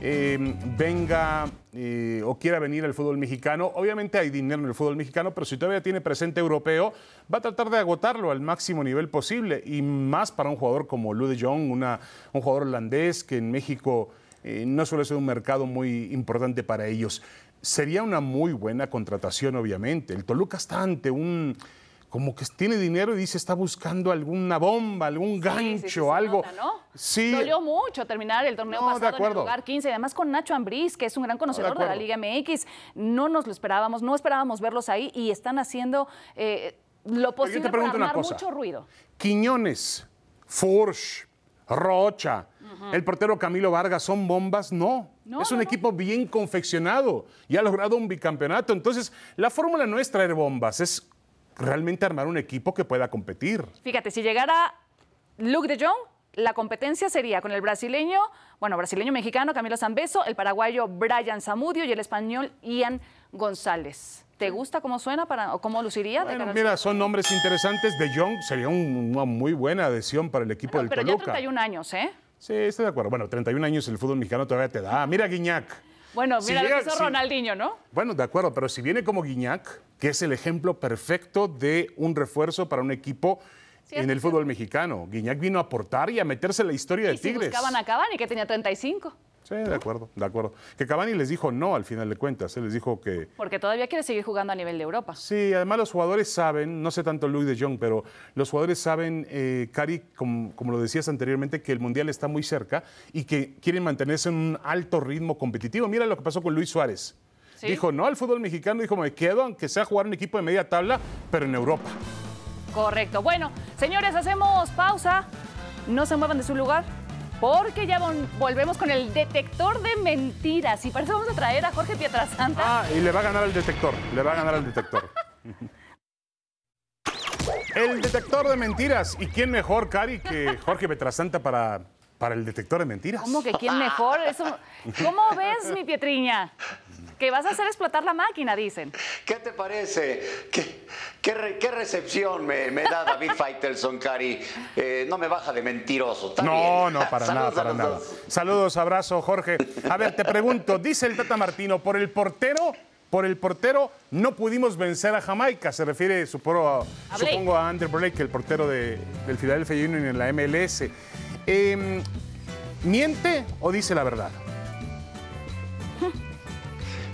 eh, venga eh, o quiera venir al fútbol mexicano. Obviamente hay dinero en el fútbol mexicano, pero si todavía tiene presente europeo, va a tratar de agotarlo al máximo nivel posible. Y más para un jugador como Louis de Jong, una- un jugador holandés que en México eh, no suele ser un mercado muy importante para ellos. Sería una muy buena contratación, obviamente. El Toluca está ante un como que tiene dinero y dice está buscando alguna bomba, algún gancho, Sí, sí, sí, se algo. nota, ¿no? Sí. Dolió mucho terminar el torneo No, de pasado en el lugar 15, además con Nacho Ambriz, que es un gran conocedor de, la. Liga MX. No nos lo esperábamos, no esperábamos verlos ahí y están haciendo eh, lo posible para armar mucho ruido. Quiñones, Furch, Rocha, el portero Camilo Vargas, ¿son bombas? No. No, es un no, no. equipo bien confeccionado y ha logrado un bicampeonato. Entonces, la fórmula no es traer bombas, es realmente armar un equipo que pueda competir. Fíjate, si llegara Luke de Jong, la competencia sería con el brasileño, bueno, brasileño mexicano Camilo Zambeso, el paraguayo Brian Zamudio y el español Ian González. ¿Te gusta cómo suena para, o cómo luciría? Bueno, mira, son nombres interesantes. De Jong sería un- una muy buena adhesión para el equipo Pero, del pero ya Toluca. 31 años, ¿eh? Sí, estoy de acuerdo. Bueno, 31 años el fútbol mexicano todavía te da. Mira a Guiñac. Bueno, Si mira lo llega- que hizo si- Ronaldinho, ¿no? Bueno, de acuerdo, pero si viene como Guiñac, que es el ejemplo perfecto de un refuerzo para un equipo Cierto, en el fútbol mexicano. Guiñac vino a aportar y a meterse en la historia de si Tigres. buscaban a Cavani, que tenía 35, Sí, de acuerdo, de acuerdo. Que Cavani les dijo no al final de cuentas. Él les dijo que porque todavía quiere seguir jugando a nivel de Europa. Sí, además los jugadores saben, no sé tanto Luis de Jong, pero los jugadores saben, eh, Cari, como, como lo decías anteriormente, que el Mundial está muy cerca y que quieren mantenerse en un alto ritmo competitivo. Mira lo que pasó con Luis Suárez. Sí. Dijo, no al fútbol mexicano, dijo, me quedo aunque sea jugar un equipo de media tabla, pero en Europa. Correcto. Bueno, señores, hacemos pausa. No se muevan de su lugar. Porque ya vol- volvemos con el detector de mentiras. Y para eso vamos a traer a Jorge Pietrasanta. Ah, y le va a ganar el detector, le va a ganar el detector. El detector de mentiras. ¿Y quién mejor, Cari, que Jorge Petrasanta para, para el detector de mentiras? ¿Cómo que quién mejor? Eso... ¿Cómo ves, mi Pietriña? Que vas a hacer explotar la máquina, dicen. ¿Qué te parece? ¿Qué, qué, re- qué recepción me, me da David Faitelson, Cari? Eh, no me baja de mentiroso. ¿está No, bien? no, para nada, para nada. dos. Saludos, abrazo, Jorge. A ver, te pregunto, dice el Tata Martino, por el portero, por el portero no pudimos vencer a Jamaica. Se refiere, supongo, a, supongo a Andrew Blake, el portero de- del Philadelphia Union en la MLS. Em, ¿Miente o dice la verdad?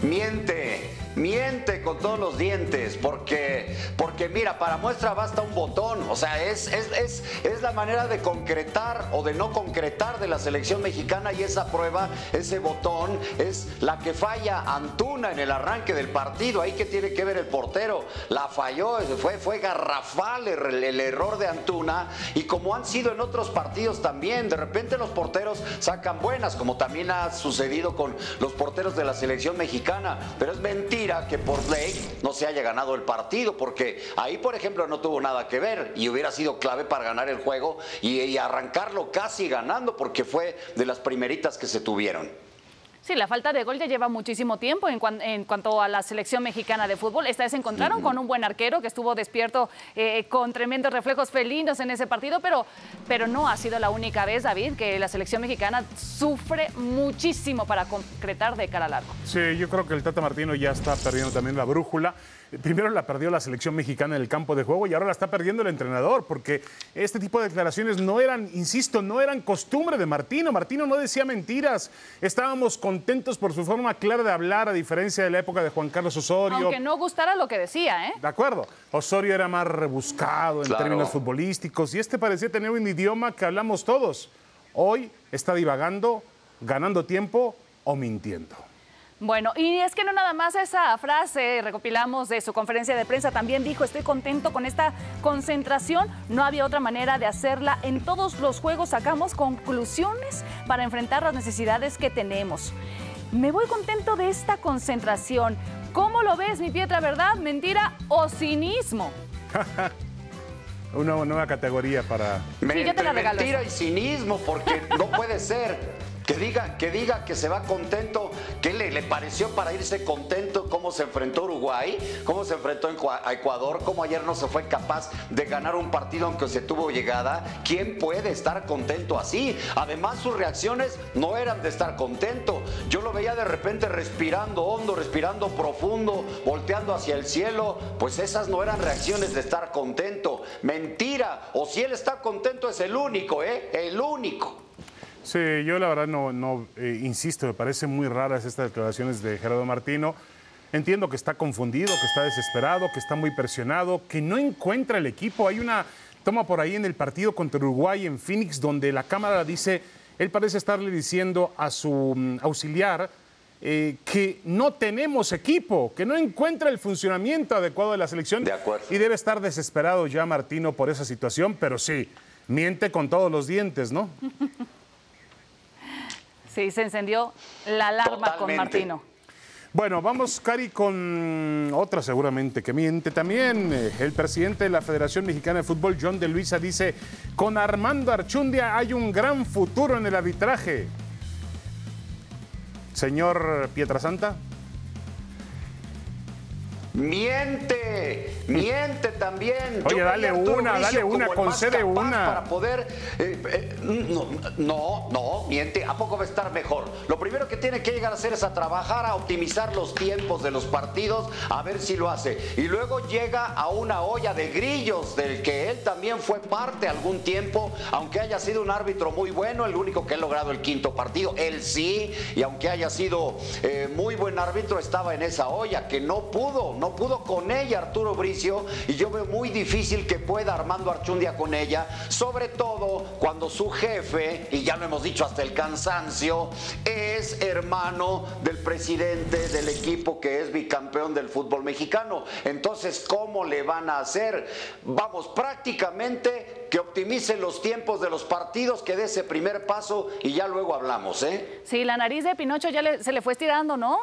Miente, miente con todos los dientes, porque, porque mira, para muestra basta un botón, o sea, es, es, es, es la manera de concretar o de no concretar de la selección mexicana y esa prueba, ese botón, es la que falla Antuna en el arranque del partido, ahí que tiene que ver el portero, la falló, fue, fue garrafal el, el error de Antuna. Y como han sido en otros partidos también, de repente los porteros sacan buenas, como también ha sucedido con los porteros de la selección mexicana, pero es mentira que por ley no se haya ganado el partido, porque ahí, por ejemplo, no tuvo nada que ver y hubiera sido clave para ganar el juego y, y arrancarlo casi ganando, porque fue de las primeritas que se tuvieron. Sí, la falta de gol ya lleva muchísimo tiempo en, cuan- en cuanto a la selección mexicana de fútbol. Esta vez se encontraron con un buen arquero que estuvo despierto eh, con tremendos reflejos felinos en ese partido, pero, pero no ha sido la única vez, David, que la selección mexicana sufre muchísimo para concretar de cara al arco. Sí, yo creo que el Tata Martino ya está perdiendo también la brújula. Primero la perdió la selección mexicana en el campo de juego y ahora la está perdiendo el entrenador, porque este tipo de declaraciones no eran, insisto, no eran costumbre de Martino. Martino no decía mentiras. Estábamos contentos por su forma clara de hablar, a diferencia de la época de Juan Carlos Osorio. Aunque no gustara lo que decía, ¿eh? De acuerdo. Osorio era más rebuscado en Claro. términos futbolísticos y este parecía tener un idioma que hablamos todos. Hoy está divagando, ganando tiempo o mintiendo. Bueno, y es que no nada más esa frase recopilamos de su conferencia de prensa, también dijo, estoy contento con esta concentración, no había otra manera de hacerla, en todos los juegos sacamos conclusiones para enfrentar las necesidades que tenemos. Me voy contento de esta concentración. ¿Cómo lo ves, mi Pietra, verdad, mentira o cinismo? Una nueva categoría para... Sí, yo te la Entre regalo mentira y cinismo, porque no puede ser. Que diga, que diga que se va contento, ¿qué le, le pareció para irse contento cómo se enfrentó Uruguay, cómo se enfrentó a Ecuador, cómo ayer no se fue capaz de ganar un partido aunque se tuvo llegada? ¿Quién puede estar contento así? Además sus reacciones no eran de estar contento. Yo lo veía de repente respirando hondo, respirando profundo, volteando hacia el cielo. Pues esas no eran reacciones de estar contento. Mentira. O si él está contento es el único, ¿eh? El único. Sí, yo la verdad no, no eh, insisto, me parecen muy raras estas declaraciones de Gerardo Martino. Entiendo que está confundido, que está desesperado, que está muy presionado, que no encuentra el equipo. Hay una toma por ahí en el partido contra Uruguay en Phoenix donde la cámara dice, él parece estarle diciendo a su mm, auxiliar eh, que no tenemos equipo, que no encuentra el funcionamiento adecuado de la selección. De acuerdo. Y debe estar desesperado ya Martino por esa situación, pero sí, miente con todos los dientes, ¿no? Sí, se encendió la alarma con. Martino. Bueno, vamos, Cari, con otra seguramente que miente también. Eh, El presidente de la Federación Mexicana de Fútbol, John de Luisa, dice, con Armando Archundia hay un gran futuro en el arbitraje. Señor Pietrasanta. Miente, miente también. Oye, Yo dale una, dale una, concede una. Para poder. eh, eh, no, no, no, miente. ¿A poco va a estar mejor? Lo primero que tiene que llegar a hacer es a trabajar, a optimizar los tiempos de los partidos, a ver si lo hace. Y luego llega a una olla de grillos, del que él también fue parte algún tiempo, aunque haya sido un árbitro muy bueno, el único que ha logrado el quinto partido. Él sí, y aunque haya sido eh, muy buen árbitro, estaba en esa olla, que no pudo, no pudo con ella Arturo Bricio, y yo veo muy difícil que pueda Armando Archundia con ella, sobre todo cuando su jefe, y ya lo hemos dicho hasta el cansancio, es hermano del presidente del equipo que es bicampeón del fútbol mexicano. Entonces, ¿cómo le van a hacer? Vamos, prácticamente que optimice los tiempos de los partidos, que dé ese primer paso y ya luego hablamos, ¿eh? Sí, la nariz de Pinocho ya se le fue estirando, ¿no?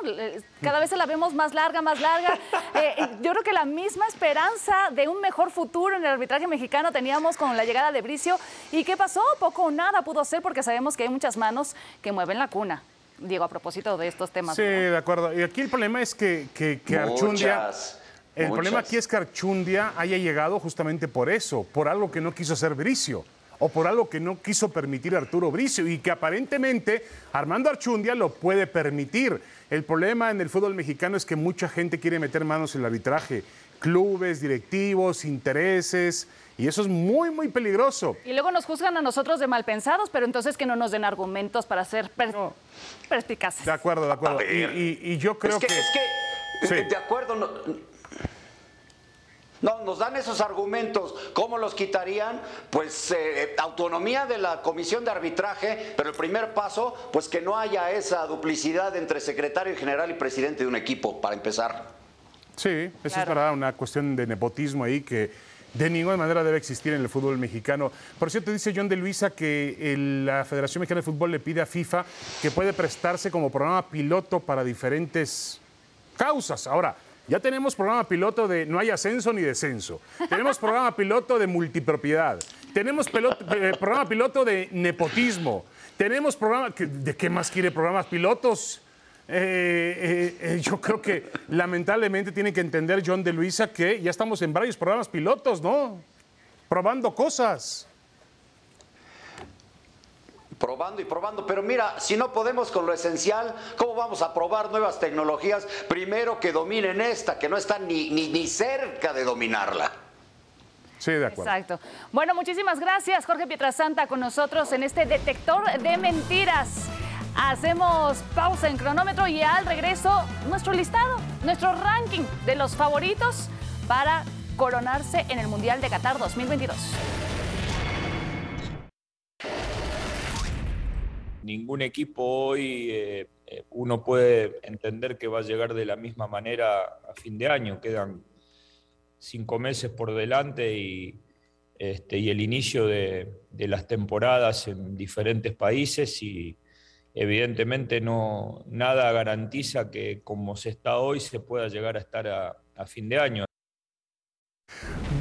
Cada vez se la vemos más larga, más larga. Eh, yo creo que la misma esperanza de un mejor futuro en el arbitraje mexicano teníamos con la llegada de Bricio. ¿Y qué pasó? Poco o nada pudo ser porque sabemos que hay muchas manos que mueven la cuna. Diego, a propósito de estos temas. Sí, de acuerdo. Y aquí el problema es que, que, que Archundia... El problema aquí es que Archundia haya llegado justamente por eso, por algo que no quiso hacer Bricio o por algo que no quiso permitir Arturo Bricio y que aparentemente Armando Archundia lo puede permitir. El problema en el fútbol mexicano es que mucha gente quiere meter manos en el arbitraje, clubes, directivos, intereses. Y eso es muy, muy peligroso. Y luego nos juzgan a nosotros de mal pensados, pero entonces que no nos den argumentos para ser perspicaces. De acuerdo, de acuerdo. Y, yo creo que, Es que, de acuerdo, no, nos dan esos argumentos. ¿Cómo los quitarían? Pues eh, autonomía de la comisión de arbitraje, pero el primer paso, pues que no haya esa duplicidad entre secretario general y presidente de un equipo, para empezar. Sí, eso es verdad, una cuestión de nepotismo ahí que de ninguna manera debe existir en el fútbol mexicano. Por cierto, dice John de Luisa que la Federación Mexicana de Fútbol le pide a FIFA que puede prestarse como programa piloto para diferentes causas. Ahora, ya tenemos programa piloto de no hay ascenso ni descenso. Tenemos programa piloto de multipropiedad. Tenemos eh, programa piloto de nepotismo. Tenemos programa... ¿De qué más quiere programas pilotos? Eh, eh, yo creo que lamentablemente tiene que entender John de Luisa que ya estamos en varios programas pilotos, ¿no? Probando cosas probando y probando. Pero mira, si no podemos con lo esencial, ¿cómo vamos a probar nuevas tecnologías? Primero que dominen esta, que no están ni, ni, ni cerca de dominarla. Sí, de acuerdo. Exacto. Bueno, muchísimas gracias, Jorge Pietrasanta, con nosotros en este detector de mentiras. Hacemos pausa en cronómetro y al regreso nuestro listado, nuestro ranking de los favoritos para coronarse en el Mundial de Qatar 2022. Ningún equipo hoy eh, eh, uno puede entender que va a llegar de la misma manera a fin de año. Quedan cinco meses por delante y, este, y el inicio de, las temporadas en diferentes países y evidentemente no, nada garantiza que como se está hoy se pueda llegar a estar a fin de año.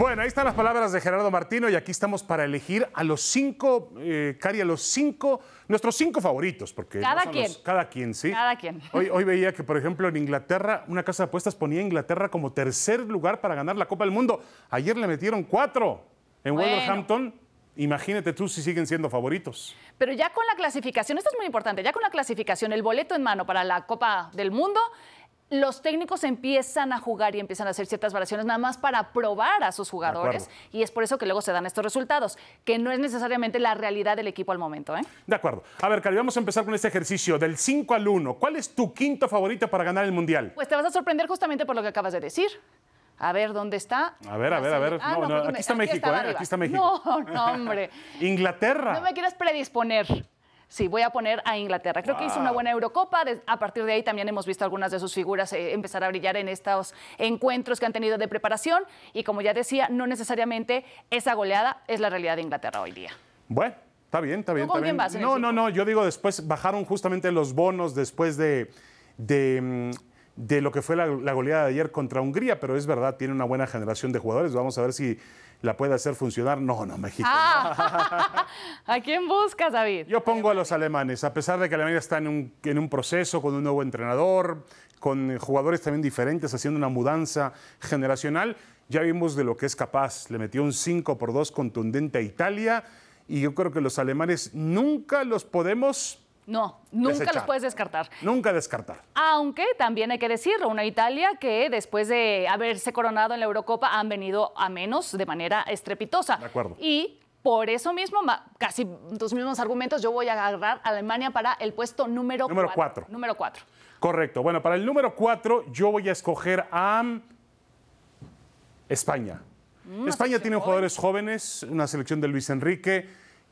Bueno, ahí están las palabras de Gerardo Martino y aquí estamos para elegir a los cinco, eh, Cari, a los cinco, nuestros cinco favoritos. Porque cada quien. cada quien, sí. Cada quien. Hoy, hoy veía que, por ejemplo, en Inglaterra, una casa de apuestas ponía a Inglaterra como tercer lugar para ganar la Copa del Mundo. Ayer le metieron cuatro en Wolverhampton. Imagínate tú si siguen siendo favoritos. Pero ya con la clasificación, esto es muy importante, ya con la clasificación, el boleto en mano para la Copa del Mundo, los técnicos empiezan a jugar y empiezan a hacer ciertas variaciones nada más para probar a sus jugadores y es por eso que luego se dan estos resultados, que no es necesariamente la realidad del equipo al momento. ¿eh? De acuerdo. A ver, Cari, vamos a empezar con este ejercicio del 5 al 1. ¿Cuál es tu quinto favorito para ganar el Mundial? Pues te vas a sorprender justamente por lo que acabas de decir. A ver, ¿dónde está? A ver, a ver, a ver. Ah, no, aquí, está México, ¿eh? Aquí está México. No, no, hombre. Inglaterra. No me quieras predisponer. Sí, voy a poner a Inglaterra. Creo que hizo una buena Eurocopa. A partir de ahí también hemos visto algunas de sus figuras eh, empezar a brillar en estos encuentros que han tenido de preparación. Y como ya decía, no necesariamente esa goleada es la realidad de Inglaterra hoy día. Bueno. Está bien, está bien. ¿Con quién vas no, no, no. Yo digo, después bajaron justamente los bonos después de, de, mm, lo que fue la, la, goleada de ayer contra Hungría, pero es verdad, tiene una buena generación de jugadores. Vamos a ver si la puede hacer funcionar. No, no, México. Ah. ¿A quién buscas, David? Yo pongo a los alemanes, a pesar de que Alemania está en un, en un proceso con un nuevo entrenador, con jugadores también diferentes, haciendo una mudanza generacional. Ya vimos de lo que es capaz. Le metió un 5 por 2 contundente a Italia y yo creo que los alemanes nunca los podemos no, nunca los puedes descartar. Nunca descartar. Aunque también hay que decirlo, una Italia que después de haberse coronado en la Eurocopa han venido a menos de manera estrepitosa. De acuerdo. Y por eso mismo, casi tus mismos argumentos, yo voy a agarrar a Alemania para el puesto número 4. Número 4. Correcto. Bueno, para el número 4 yo voy a escoger a España. Mm, España tiene jugadores jóvenes, una selección de Luis Enrique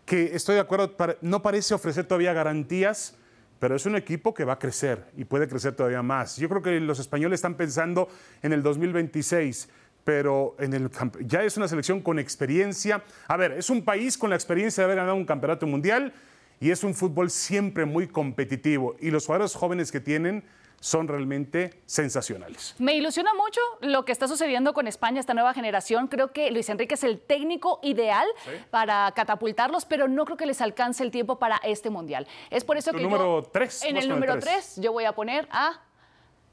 que estoy de acuerdo, no parece ofrecer todavía garantías, pero es un equipo que va a crecer y puede crecer todavía más. Yo creo que los españoles están pensando en el 2026, pero en el, ya es una selección con experiencia. A ver, es un país con la experiencia de haber ganado un campeonato mundial y es un fútbol siempre muy competitivo. Y los jugadores jóvenes que tienen son realmente sensacionales. Me ilusiona mucho lo que está sucediendo con España, esta nueva generación. Creo que Luis Enrique es el técnico ideal para catapultarlos, pero no creo que les alcance el tiempo para este mundial. Es por eso que número tres, en el número 3 yo voy a poner a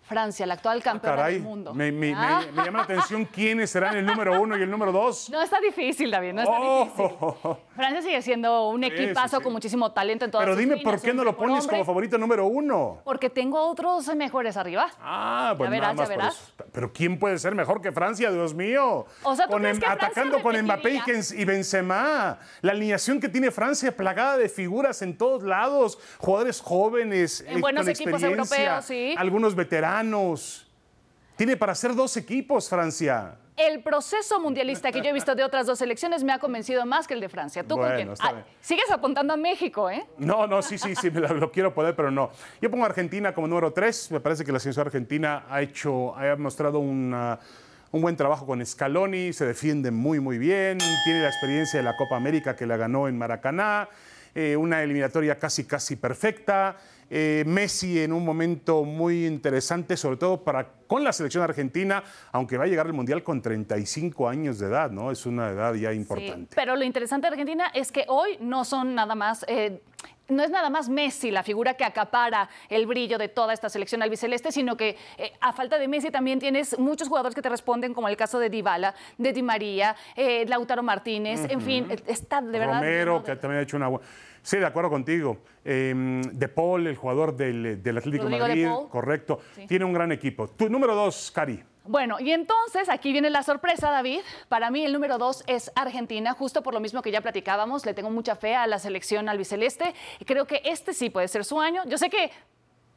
Francia, la actual ah, campeona del mundo. Me, ah. me, llama la atención quiénes serán el número uno y el número dos. No está difícil, David, no está oh. difícil. Francia sigue siendo un equipazo con muchísimo talento en todas Pero dime, ¿por qué no lo pones como favorito número uno? Porque tengo otros mejores arriba. Ah, pues nada más verás. Pero ¿quién puede ser mejor que Francia, Dios mío? O sea, ¿tú em, atacando con Mbappé y Benzema. La alineación que tiene Francia plagada de figuras en todos lados, jugadores jóvenes, en buenos equipos europeos, sí. Algunos veteranos tiene para ser dos equipos, Francia. El proceso mundialista que yo he visto de otras dos selecciones me ha convencido más que el de Francia. ¿Tú con quién? Ah, sigues apuntando a México, ¿eh? No, no, sí, sí, sí, lo, quiero poder, pero no. Yo pongo a Argentina como número tres. Me parece que la selección argentina ha hecho, ha mostrado un buen trabajo con Scaloni, se defiende muy, muy bien, tiene la experiencia de la Copa América que la ganó en Maracaná, eh, una eliminatoria casi, casi perfecta. Eh, Messi en un momento muy interesante, sobre todo para con la selección argentina, aunque va a llegar al Mundial con 35 años de edad, ¿no? Es una edad ya importante. pero lo interesante de Argentina es que hoy no son nada más... Eh, no es nada más Messi la figura que acapara el brillo de toda esta selección albiceleste, sino que eh, a falta de Messi también tienes muchos jugadores que te responden, como el caso de Dybala, de Di María, Lautaro Martínez, en fin, está de verdad. Romero, que también ha hecho una Sí, de acuerdo contigo. Em, de Paul, el jugador del, Atlético Madrid, correcto. Tiene un gran equipo. Tu número dos, Cari. Bueno, y entonces aquí viene la sorpresa, David. Para mí el número dos es Argentina, justo por lo mismo que ya platicábamos. Le tengo mucha fe a la selección albiceleste y creo que este sí puede ser su año. Yo sé que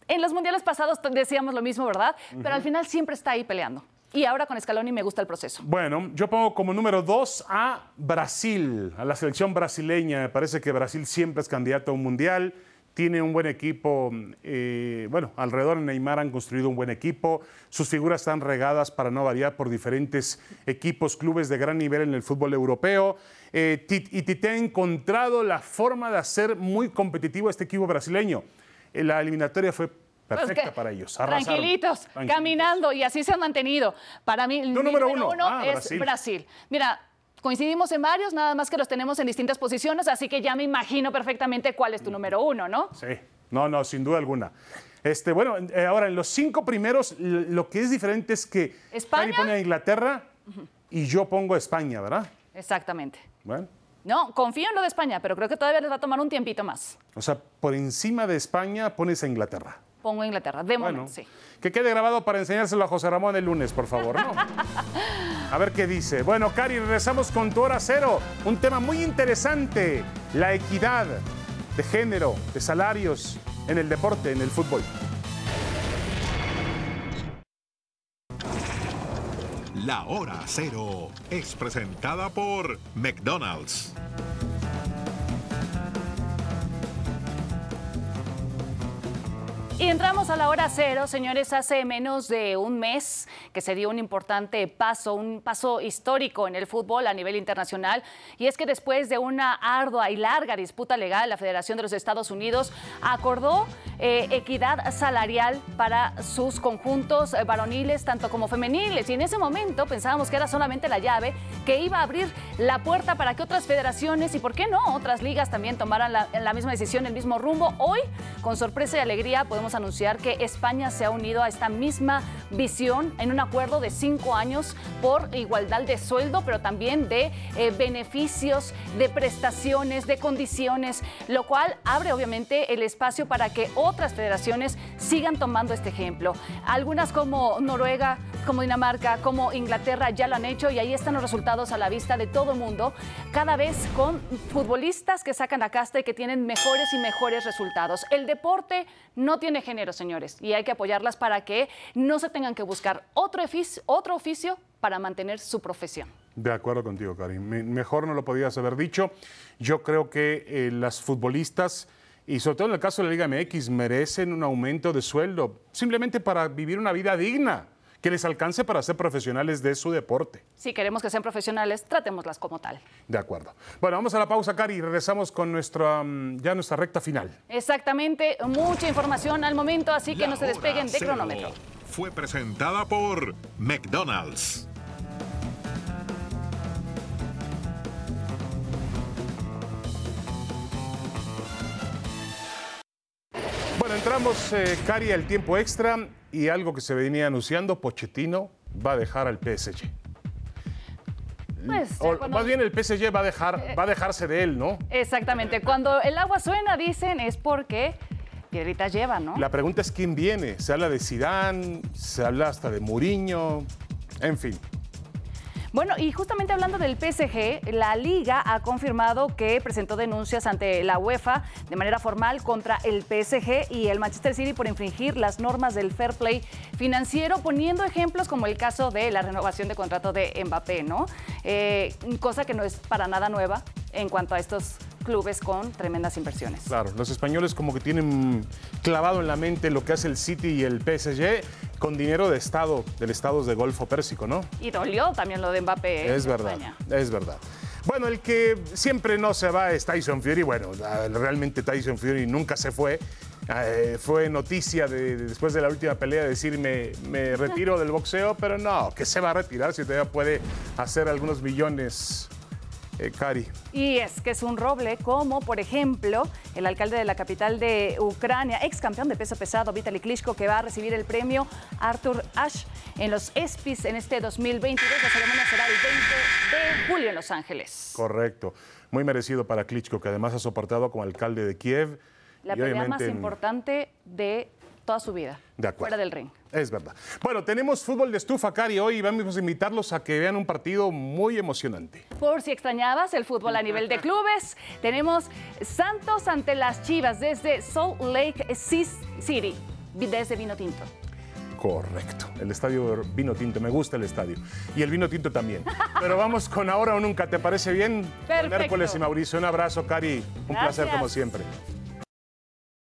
en los mundiales pasados decíamos lo mismo, ¿verdad? Pero al final siempre está ahí peleando. Y ahora con Scaloni me gusta el proceso. Bueno, yo pongo como número dos a Brasil, a la selección brasileña. Me parece que Brasil siempre es candidato a un mundial. Tiene un buen equipo. Eh, bueno, alrededor de Neymar han construido un buen equipo. Sus figuras están regadas para no variar por diferentes equipos, clubes de gran nivel en el fútbol europeo. Eh, y Tite ha encontrado la forma de hacer muy competitivo este equipo brasileño. Eh, la eliminatoria fue pues perfecta para ellos. tranquilitos, caminando y así se han mantenido. Para mí, el número, uno, ah, es Brasil. Mira, coincidimos en varios, nada más que los tenemos en distintas posiciones, así que ya me imagino perfectamente cuál es tu número uno, ¿no? Sí, no, no, sin duda alguna. Este, bueno, eh, ahora en los cinco primeros, lo que es diferente es que España pone a Inglaterra y yo pongo a España, ¿verdad? Exactamente. Bueno. No, confío en lo de España, pero creo que todavía les va a tomar un tiempito más. O sea, por encima de España pones a Inglaterra pongo Inglaterra. De momento, sí. Que quede grabado para enseñárselo a José Ramón el lunes, por favor, ¿no? a ver qué dice. Bueno, Cari, regresamos con tu hora cero. Un tema muy interesante, la equidad de género, de salarios en el deporte, en el fútbol. La hora cero es presentada por McDonald's. Y entramos a la hora cero, señores, hace menos de un mes que se dio un importante paso, un paso histórico en el fútbol a nivel internacional. Y es que después de una ardua y larga disputa legal, la Federación de los Estados Unidos acordó eh, equidad salarial para sus conjuntos eh, varoniles, tanto como femeniles. Y en ese momento pensábamos que era solamente la llave que iba a abrir la puerta para que otras federaciones y, ¿por qué no?, otras ligas también tomaran la, la misma decisión, el mismo rumbo. Hoy, con sorpresa y alegría, podemos anunciar que España se ha unido a esta misma visión en un acuerdo de cinco años por igualdad de sueldo, pero también de eh, beneficios, de prestaciones, de condiciones, lo cual abre obviamente el espacio para que otras federaciones sigan tomando este ejemplo. Algunas como Noruega, como Dinamarca, como Inglaterra ya lo han hecho y ahí están los resultados a la vista de todo el mundo, cada vez con futbolistas que sacan la casta y que tienen mejores y mejores resultados. El deporte no tiene género, señores, y hay que apoyarlas para que no se tengan que buscar otro oficio, para mantener su profesión. De acuerdo contigo, Karim. Mejor no lo podías haber dicho. Yo creo que eh, las futbolistas, y sobre todo en el caso de la Liga MX, merecen un aumento de sueldo, simplemente para vivir una vida digna que les alcance para ser profesionales de su deporte. Si queremos que sean profesionales, tratémoslas como tal. De acuerdo. Bueno, vamos a la pausa, Cari, y regresamos con nuestra, mm, ya nuestra recta final. Exactamente, mucha información al momento, así que La no se despeguen de cronómetro. Fue presentada por McDonald's. Bueno, entramos, eh, Cari, al tiempo extra y algo que se venía anunciando, Pochettino va a dejar al PSG. Pues, O, cuando- Más bien el PSG va a, dejar, va a dejarse de él, ¿no? Exactamente, cuando el agua suena, dicen, es porque piedritas lleva, ¿no? La pregunta es quién viene. Se habla de Zidane, se habla hasta de Mourinho, en fin. Bueno, y justamente hablando del PSG, la liga ha confirmado que presentó denuncias ante la UEFA de manera formal contra el PSG y el Manchester City por infringir las normas del fair play financiero, poniendo ejemplos como el caso de la renovación de contrato de Mbappé, ¿no? Eh, cosa que no es para nada nueva en cuanto a estos clubes con tremendas inversiones. Claro, los españoles como que tienen clavado en la mente lo que hace el City y el PSG con dinero de Estado, del Estado de Golfo Pérsico, ¿no? Y dolió también lo de Mbappé. ¿eh? Es en verdad, España. es verdad. Bueno, el que siempre no se va es Tyson Fury. Bueno, ah, realmente Tyson Fury nunca se fue. Eh, fue noticia de, de- después de la última pelea decir me, me retiro del boxeo, pero no, que se va a retirar si todavía puede hacer algunos millones, eh, Cari. Y es que es un roble, como por ejemplo el alcalde de la capital de Ucrania, ex campeón de peso pesado, Vitaly Klitschko, que va a recibir el premio Arthur Ashe en los ESPYs en este 2022. La ceremonia será el 20 de julio en Los Ángeles. Correcto. Muy merecido para Klitschko, que además ha soportado como alcalde de Kiev. La y pelea más en- importante de toda su vida. De acuerdo. Fuera del ring. Es verdad. Bueno, tenemos fútbol de estufa, Cari, hoy vamos a invitarlos a que vean un partido muy emocionante. Por si extrañabas el fútbol a nivel de clubes, tenemos Santos ante las Chivas desde Salt Lake City, desde Vino Tinto. Correcto. El estadio vino tinto. Me gusta el estadio. Y el vino tinto también. Pero vamos con ahora o nunca. ¿Te parece bien? Con Perfecto. Hércules y Mauricio. Un abrazo, Cari. Un placer como siempre.